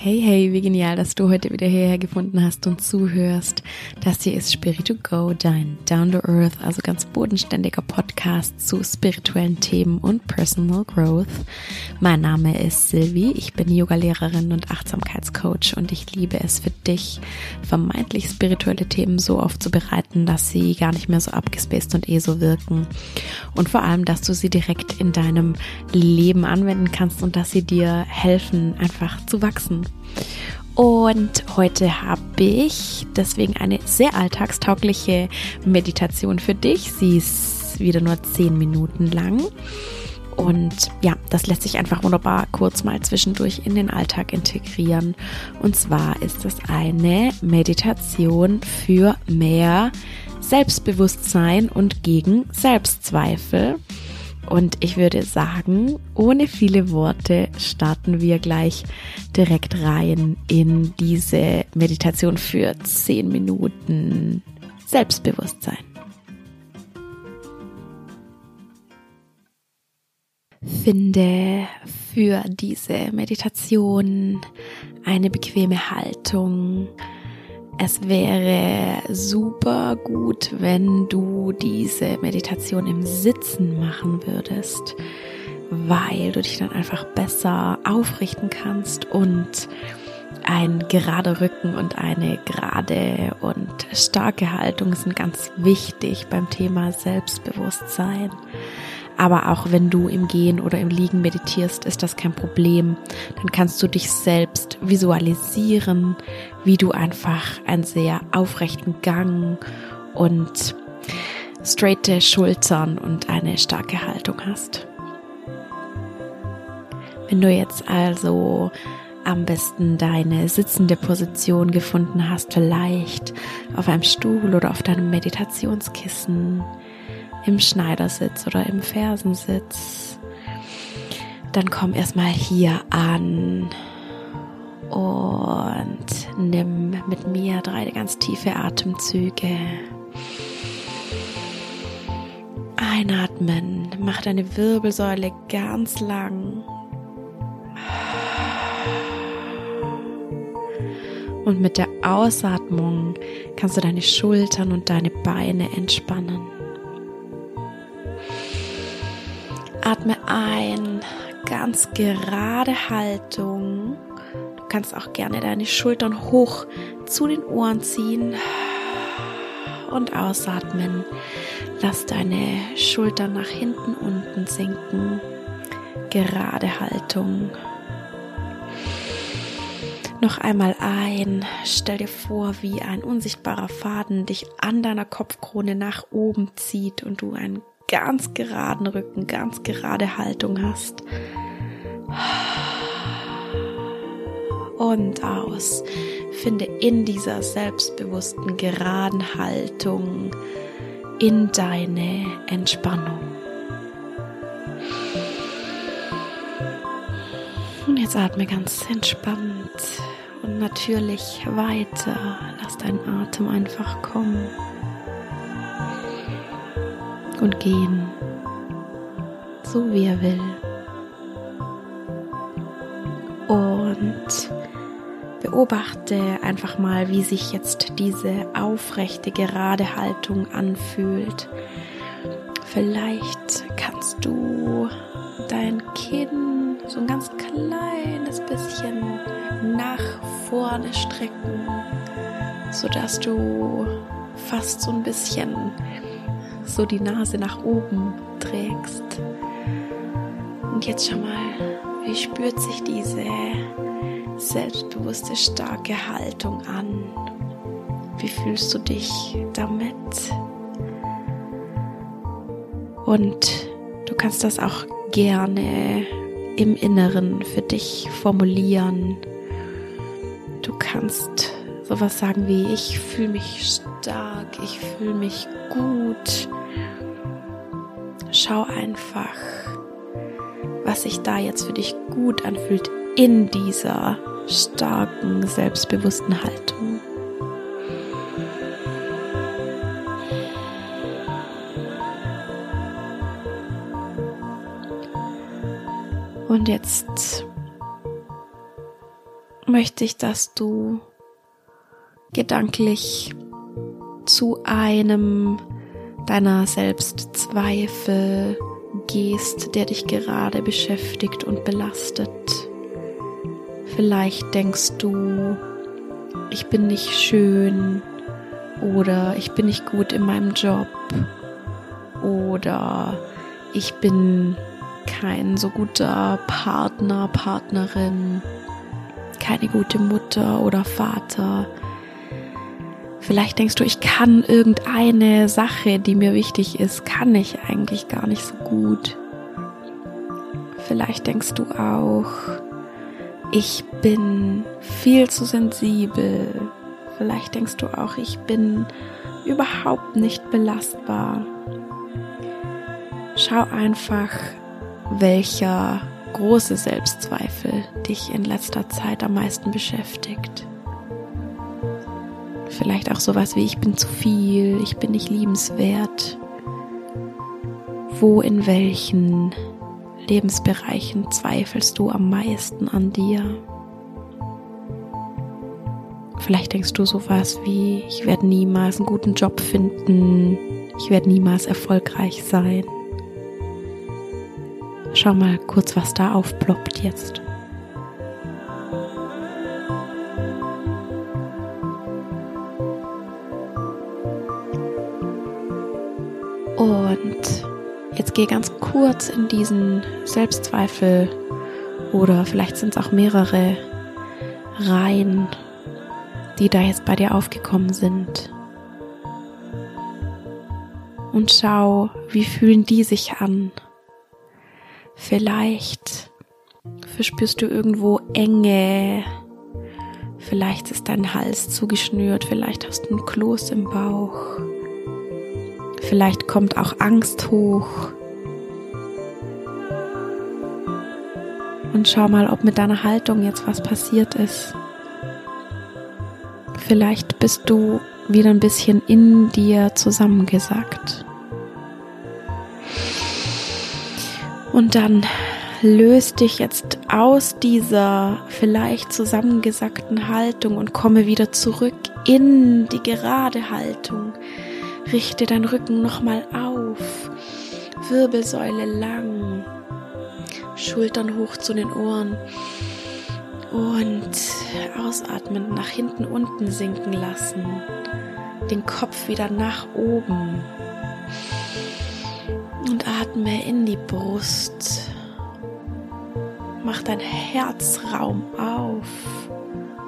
Hey, hey, wie genial, dass du heute wieder hierher gefunden hast und zuhörst. Das hier ist Spirit to Go, dein Down to Earth, also ganz bodenständiger Podcast zu spirituellen Themen und Personal Growth. Mein Name ist Silvi, ich bin Yogalehrerin und Achtsamkeitscoach und ich liebe es für dich, vermeintlich spirituelle Themen so aufzubereiten, dass sie gar nicht mehr so abgespaced und eh so wirken. Und vor allem, dass du sie direkt in deinem Leben anwenden kannst und dass sie dir helfen, einfach zu wachsen und heute habe ich deswegen eine sehr alltagstaugliche Meditation für dich. Sie ist wieder nur zehn Minuten lang. Und ja, das lässt sich einfach wunderbar kurz mal zwischendurch in den Alltag integrieren. Und zwar ist es eine Meditation für mehr Selbstbewusstsein und gegen Selbstzweifel. Und ich würde sagen, ohne viele Worte starten wir gleich direkt rein in diese Meditation für 10 Minuten Selbstbewusstsein. Finde für diese Meditation eine bequeme Haltung, es wäre super gut, wenn du diese Meditation im Sitzen machen würdest, weil du dich dann einfach besser aufrichten kannst und ein gerader Rücken und eine gerade und starke Haltung sind ganz wichtig beim Thema Selbstbewusstsein. Aber auch wenn du im Gehen oder im Liegen meditierst, ist das kein Problem. Dann kannst du dich selbst visualisieren, wie du einfach einen sehr aufrechten Gang und straighte Schultern und eine starke Haltung hast. Wenn du jetzt also am besten deine sitzende Position gefunden hast, vielleicht auf einem Stuhl oder auf deinem Meditationskissen, im Schneidersitz oder im Fersensitz. Dann komm erstmal hier an und nimm mit mir drei ganz tiefe Atemzüge. Einatmen, mach deine Wirbelsäule ganz lang. Und mit der Ausatmung kannst du deine Schultern und deine Beine entspannen. Atme ein, ganz gerade Haltung. Du kannst auch gerne deine Schultern hoch zu den Ohren ziehen und ausatmen. Lass deine Schultern nach hinten unten sinken. Gerade Haltung. Noch einmal ein. Stell dir vor, wie ein unsichtbarer Faden dich an deiner Kopfkrone nach oben zieht und du einen ganz geraden Rücken, ganz gerade Haltung hast. Und aus. Finde in dieser selbstbewussten, geraden Haltung in deine Entspannung. Und jetzt atme ganz entspannt und natürlich weiter. Lass deinen Atem einfach kommen und gehen, so wie er will. Und beobachte einfach mal, wie sich jetzt diese aufrechte, gerade Haltung anfühlt. Vielleicht kannst du dein Kinn so ein ganz kleines bisschen nach vorne strecken, sodass du fast so ein bisschen so die Nase nach oben trägst. Und jetzt schau mal, wie spürt sich diese selbstbewusste, starke Haltung an? Wie fühlst du dich damit? Und du kannst das auch gerne im Inneren für dich formulieren. Du kannst sowas sagen wie ich fühle mich stark, ich fühle mich gut, Schau einfach, was sich da jetzt für dich gut anfühlt in dieser starken, selbstbewussten Haltung. Und jetzt möchte ich, dass du gedanklich zu einem deiner Selbstzweifel gehst, der dich gerade beschäftigt und belastet. Vielleicht denkst du, ich bin nicht schön oder ich bin nicht gut in meinem Job oder ich bin kein so guter Partner, Partnerin, keine gute Mutter oder Vater. Vielleicht denkst du, ich kann irgendeine Sache, die mir wichtig ist, kann ich eigentlich gar nicht so gut. Vielleicht denkst du auch, ich bin viel zu sensibel. Vielleicht denkst du auch, ich bin überhaupt nicht belastbar. Schau einfach, welcher große Selbstzweifel dich in letzter Zeit am meisten beschäftigt. Vielleicht auch sowas wie ich bin zu viel, ich bin nicht liebenswert. Wo in welchen Lebensbereichen zweifelst du am meisten an dir? Vielleicht denkst du sowas wie, ich werde niemals einen guten Job finden, ich werde niemals erfolgreich sein. Schau mal kurz, was da aufploppt jetzt. Jetzt geh ganz kurz in diesen Selbstzweifel oder vielleicht sind es auch mehrere rein, die da jetzt bei dir aufgekommen sind. Und schau, wie fühlen die sich an? Vielleicht verspürst du irgendwo Enge. Vielleicht ist dein Hals zugeschnürt. Vielleicht hast du ein Kloß im Bauch. Vielleicht kommt auch Angst hoch. Und schau mal, ob mit deiner Haltung jetzt was passiert ist. Vielleicht bist du wieder ein bisschen in dir zusammengesackt. Und dann löst dich jetzt aus dieser vielleicht zusammengesackten Haltung und komme wieder zurück in die gerade Haltung. Richte deinen Rücken nochmal auf. Wirbelsäule lang. Schultern hoch zu den Ohren. Und ausatmen, nach hinten unten sinken lassen. Den Kopf wieder nach oben und atme in die Brust. Mach dein Herzraum auf.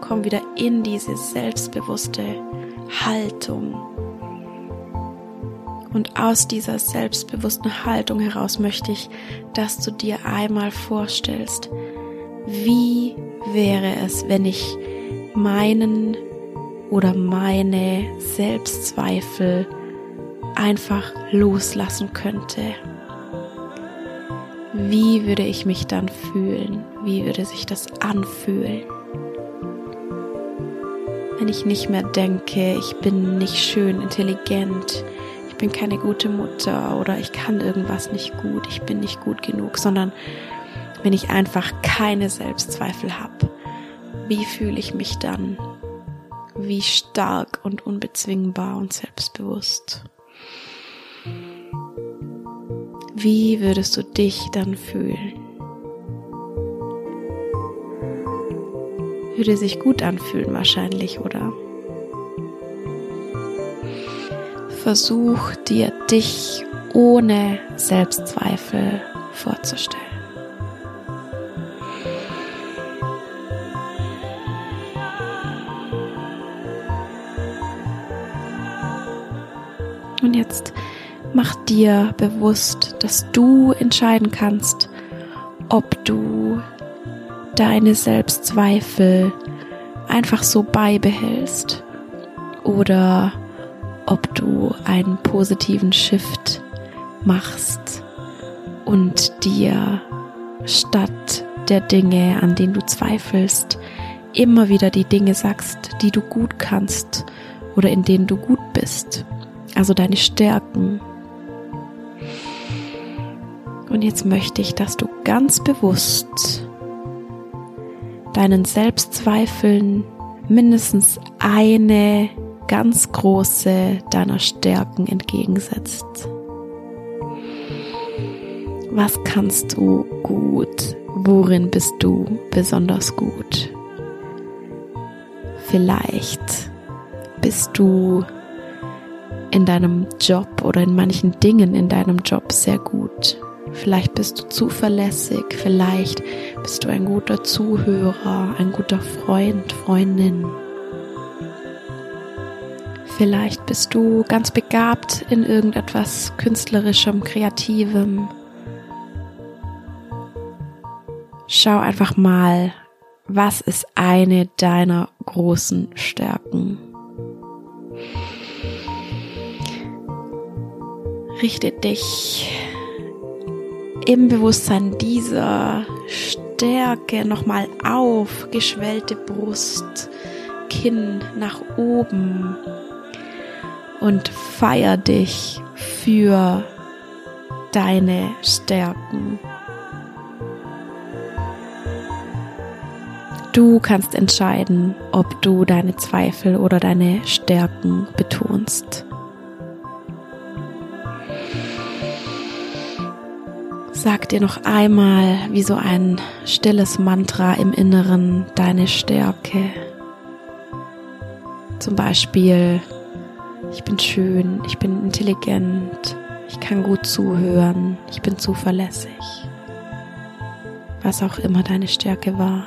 Komm wieder in diese selbstbewusste Haltung. Und aus dieser selbstbewussten Haltung heraus möchte ich, dass du dir einmal vorstellst, wie wäre es, wenn ich meinen oder meine Selbstzweifel einfach loslassen könnte. Wie würde ich mich dann fühlen? Wie würde sich das anfühlen? Wenn ich nicht mehr denke, ich bin nicht schön intelligent, ich bin keine gute Mutter oder ich kann irgendwas nicht gut, ich bin nicht gut genug, sondern wenn ich einfach keine Selbstzweifel habe, wie fühle ich mich dann? Wie stark und unbezwingbar und selbstbewusst? Wie würdest du dich dann fühlen? Würde sich gut anfühlen wahrscheinlich, oder? Versuch dir dich ohne Selbstzweifel vorzustellen. Und jetzt mach dir bewusst, dass du entscheiden kannst, ob du deine Selbstzweifel einfach so beibehältst oder du einen positiven Shift machst und dir statt der Dinge, an denen du zweifelst, immer wieder die Dinge sagst, die du gut kannst oder in denen du gut bist. Also deine Stärken, und jetzt möchte ich, dass du ganz bewusst deinen Selbstzweifeln mindestens eine ganz große deiner Stärken entgegensetzt. Was kannst du gut? Worin bist du besonders gut? Vielleicht bist du in deinem Job oder in manchen Dingen in deinem Job sehr gut. Vielleicht bist du zuverlässig, vielleicht bist du ein guter Zuhörer, ein guter Freund, Freundin. Vielleicht bist du ganz begabt in irgendetwas künstlerischem, kreativem. Schau einfach mal, was ist eine deiner großen Stärken? Richte dich im Bewusstsein dieser Stärke nochmal auf, geschwellte Brust, Kinn nach oben und feier dich für deine Stärken. Du kannst entscheiden, ob du deine Zweifel oder deine Stärken betonst. Sag dir noch einmal wie so ein stilles Mantra im Inneren deine Stärke. Zum Beispiel, ich bin schön, ich bin intelligent, ich kann gut zuhören, ich bin zuverlässig. Was auch immer deine Stärke war.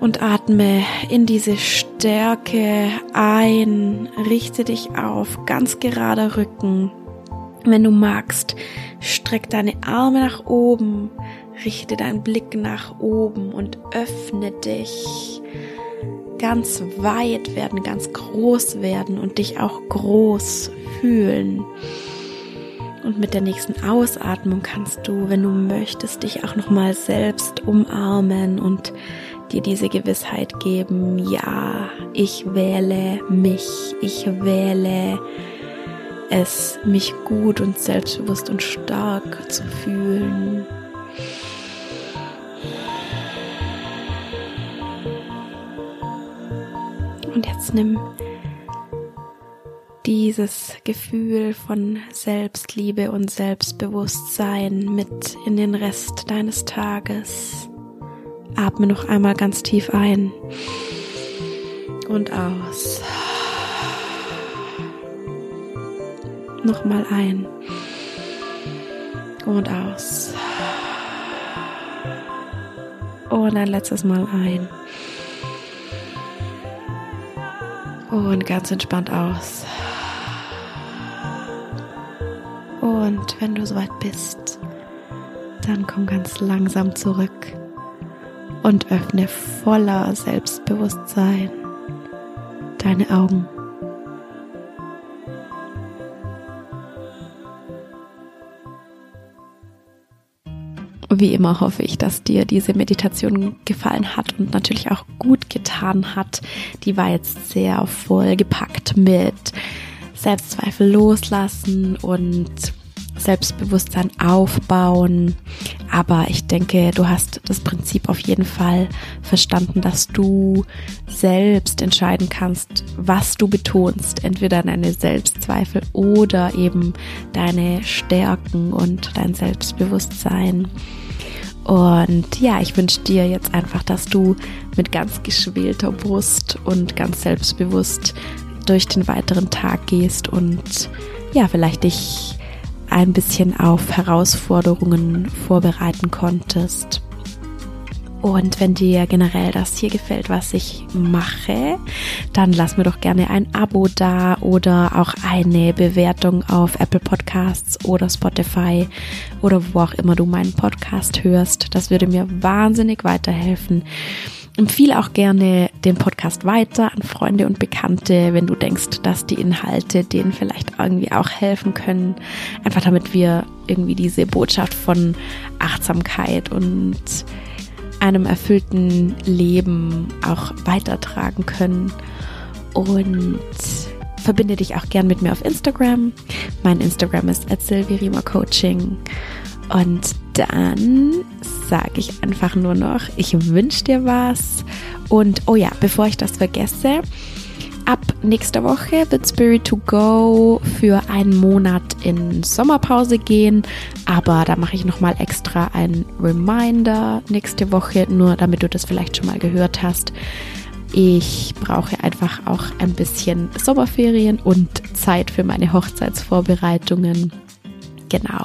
Und atme in diese Stärke ein, richte dich auf, ganz gerader Rücken. Wenn du magst, streck deine Arme nach oben, richte deinen Blick nach oben und öffne dich. Ganz weit werden, ganz groß werden und dich auch groß fühlen. Und mit der nächsten Ausatmung kannst du, wenn du möchtest, dich auch nochmal selbst umarmen und dir diese Gewissheit geben, ja, ich wähle mich, ich wähle es, mich gut und selbstbewusst und stark zu fühlen. Und jetzt nimm dieses Gefühl von Selbstliebe und Selbstbewusstsein mit in den Rest deines Tages. Atme noch einmal ganz tief ein und aus. Nochmal ein und aus. Und ein letztes Mal ein. Und ganz entspannt aus. Und wenn du soweit bist, dann komm ganz langsam zurück und öffne voller Selbstbewusstsein deine Augen. Wie immer hoffe ich, dass dir diese Meditation gefallen hat und natürlich auch gut getan hat. Die war jetzt sehr vollgepackt mit Selbstzweifel loslassen und Selbstbewusstsein aufbauen. Aber ich denke, du hast das Prinzip auf jeden Fall verstanden, dass du selbst entscheiden kannst, was du betonst. Entweder deine Selbstzweifel oder eben deine Stärken und dein Selbstbewusstsein. Und ja, ich wünsche dir jetzt einfach, dass du mit ganz geschwelter Brust und ganz selbstbewusst durch den weiteren Tag gehst und ja, vielleicht dich ein bisschen auf Herausforderungen vorbereiten konntest. Und wenn dir generell das hier gefällt, was ich mache, dann lass mir doch gerne ein Abo da oder auch eine Bewertung auf Apple Podcasts oder Spotify oder wo auch immer du meinen Podcast hörst. Das würde mir wahnsinnig weiterhelfen. Empfehle auch gerne den Podcast weiter an Freunde und Bekannte, wenn du denkst, dass die Inhalte denen vielleicht irgendwie auch helfen können. Einfach damit wir irgendwie diese Botschaft von Achtsamkeit und einem erfüllten Leben auch weitertragen können. Und verbinde dich auch gern mit mir auf Instagram. Mein Instagram ist Coaching. Und dann sage ich einfach nur noch, ich wünsche dir was. Und oh ja, bevor ich das vergesse, Ab nächster Woche wird Spirit to Go für einen Monat in Sommerpause gehen, aber da mache ich nochmal extra ein Reminder nächste Woche, nur damit du das vielleicht schon mal gehört hast. Ich brauche einfach auch ein bisschen Sommerferien und Zeit für meine Hochzeitsvorbereitungen. Genau.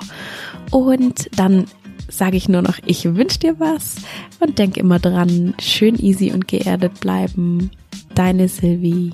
Und dann sage ich nur noch, ich wünsche dir was und denk immer dran, schön easy und geerdet bleiben. Deine Sylvie.